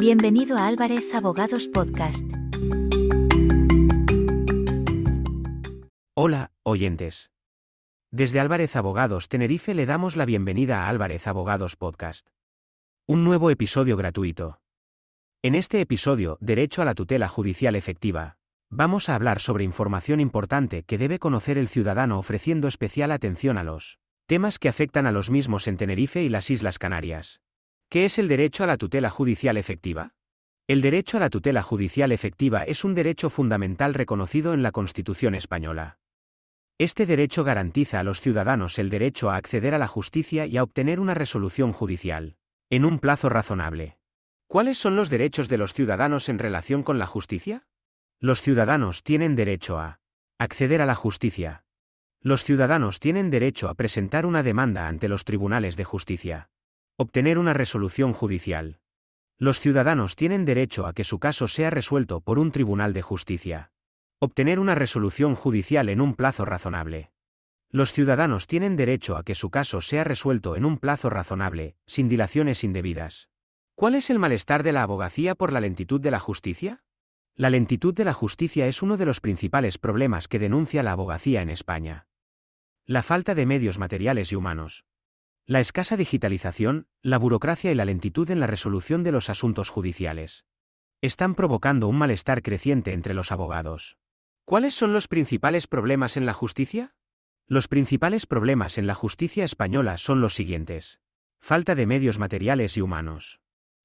Bienvenido a Álvarez Abogados Podcast. Hola, oyentes. Desde Álvarez Abogados Tenerife le damos la bienvenida a Álvarez Abogados Podcast. Un nuevo episodio gratuito. En este episodio, Derecho a la tutela judicial efectiva, vamos a hablar sobre información importante que debe conocer el ciudadano ofreciendo especial atención a los temas que afectan a los mismos en Tenerife y las Islas Canarias. ¿Qué es el derecho a la tutela judicial efectiva? El derecho a la tutela judicial efectiva es un derecho fundamental reconocido en la Constitución española. Este derecho garantiza a los ciudadanos el derecho a acceder a la justicia y a obtener una resolución judicial, en un plazo razonable. ¿Cuáles son los derechos de los ciudadanos en relación con la justicia? Los ciudadanos tienen derecho a acceder a la justicia. Los ciudadanos tienen derecho a presentar una demanda ante los tribunales de justicia. Obtener una resolución judicial. Los ciudadanos tienen derecho a que su caso sea resuelto por un tribunal de justicia. Obtener una resolución judicial en un plazo razonable. Los ciudadanos tienen derecho a que su caso sea resuelto en un plazo razonable, sin dilaciones indebidas. ¿Cuál es el malestar de la abogacía por la lentitud de la justicia? La lentitud de la justicia es uno de los principales problemas que denuncia la abogacía en España. La falta de medios materiales y humanos, la escasa digitalización, la burocracia y la lentitud en la resolución de los asuntos judiciales están provocando un malestar creciente entre los abogados. ¿Cuáles son los principales problemas en la justicia? Los principales problemas en la justicia española son los siguientes. Falta de medios materiales y humanos.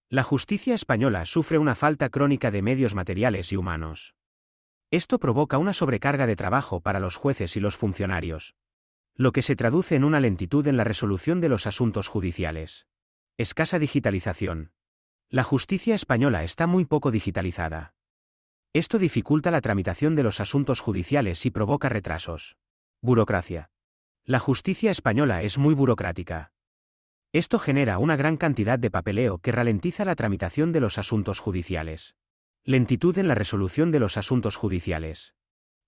La justicia española sufre una falta crónica de medios materiales y humanos. Esto provoca una sobrecarga de trabajo para los jueces y los funcionarios, lo que se traduce en una lentitud en la resolución de los asuntos judiciales. Escasa digitalización. La justicia española está muy poco digitalizada. Esto dificulta la tramitación de los asuntos judiciales y provoca retrasos. Burocracia. La justicia española es muy burocrática. Esto genera una gran cantidad de papeleo que ralentiza la tramitación de los asuntos judiciales. Lentitud en la resolución de los asuntos judiciales.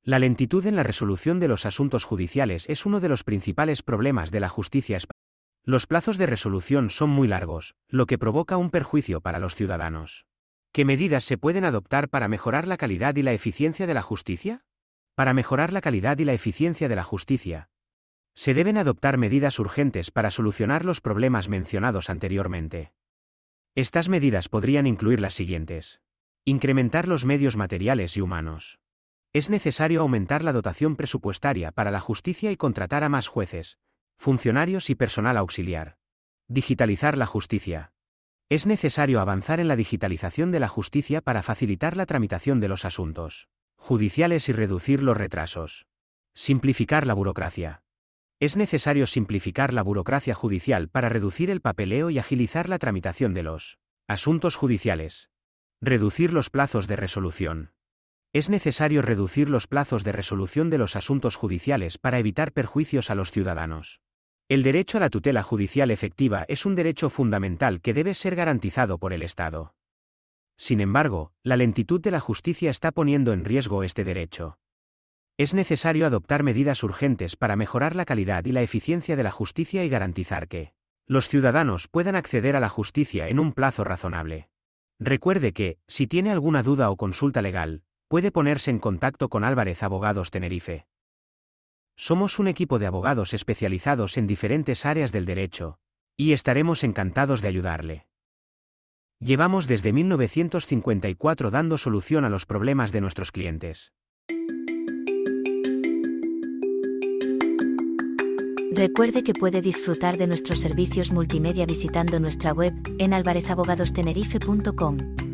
La lentitud en la resolución de los asuntos judiciales es uno de los principales problemas de la justicia española. Los plazos de resolución son muy largos, lo que provoca un perjuicio para los ciudadanos. ¿Qué medidas se pueden adoptar para mejorar la calidad y la eficiencia de la justicia? Para mejorar la calidad y la eficiencia de la justicia, se deben adoptar medidas urgentes para solucionar los problemas mencionados anteriormente. Estas medidas podrían incluir las siguientes. Incrementar los medios materiales y humanos. Es necesario aumentar la dotación presupuestaria para la justicia y contratar a más jueces, funcionarios y personal auxiliar. Digitalizar la justicia. Es necesario avanzar en la digitalización de la justicia para facilitar la tramitación de los asuntos judiciales y reducir los retrasos. Simplificar la burocracia. Es necesario simplificar la burocracia judicial para reducir el papeleo y agilizar la tramitación de los asuntos judiciales. Reducir los plazos de resolución. Es necesario reducir los plazos de resolución de los asuntos judiciales para evitar perjuicios a los ciudadanos. El derecho a la tutela judicial efectiva es un derecho fundamental que debe ser garantizado por el Estado. Sin embargo, la lentitud de la justicia está poniendo en riesgo este derecho. Es necesario adoptar medidas urgentes para mejorar la calidad y la eficiencia de la justicia y garantizar que los ciudadanos puedan acceder a la justicia en un plazo razonable. Recuerde que, si tiene alguna duda o consulta legal, puede ponerse en contacto con Álvarez Abogados Tenerife. Somos un equipo de abogados especializados en diferentes áreas del derecho, y estaremos encantados de ayudarle. Llevamos desde 1954 dando solución a los problemas de nuestros clientes. Recuerde que puede disfrutar de nuestros servicios multimedia visitando nuestra web en alvarezabogadostenerife.com.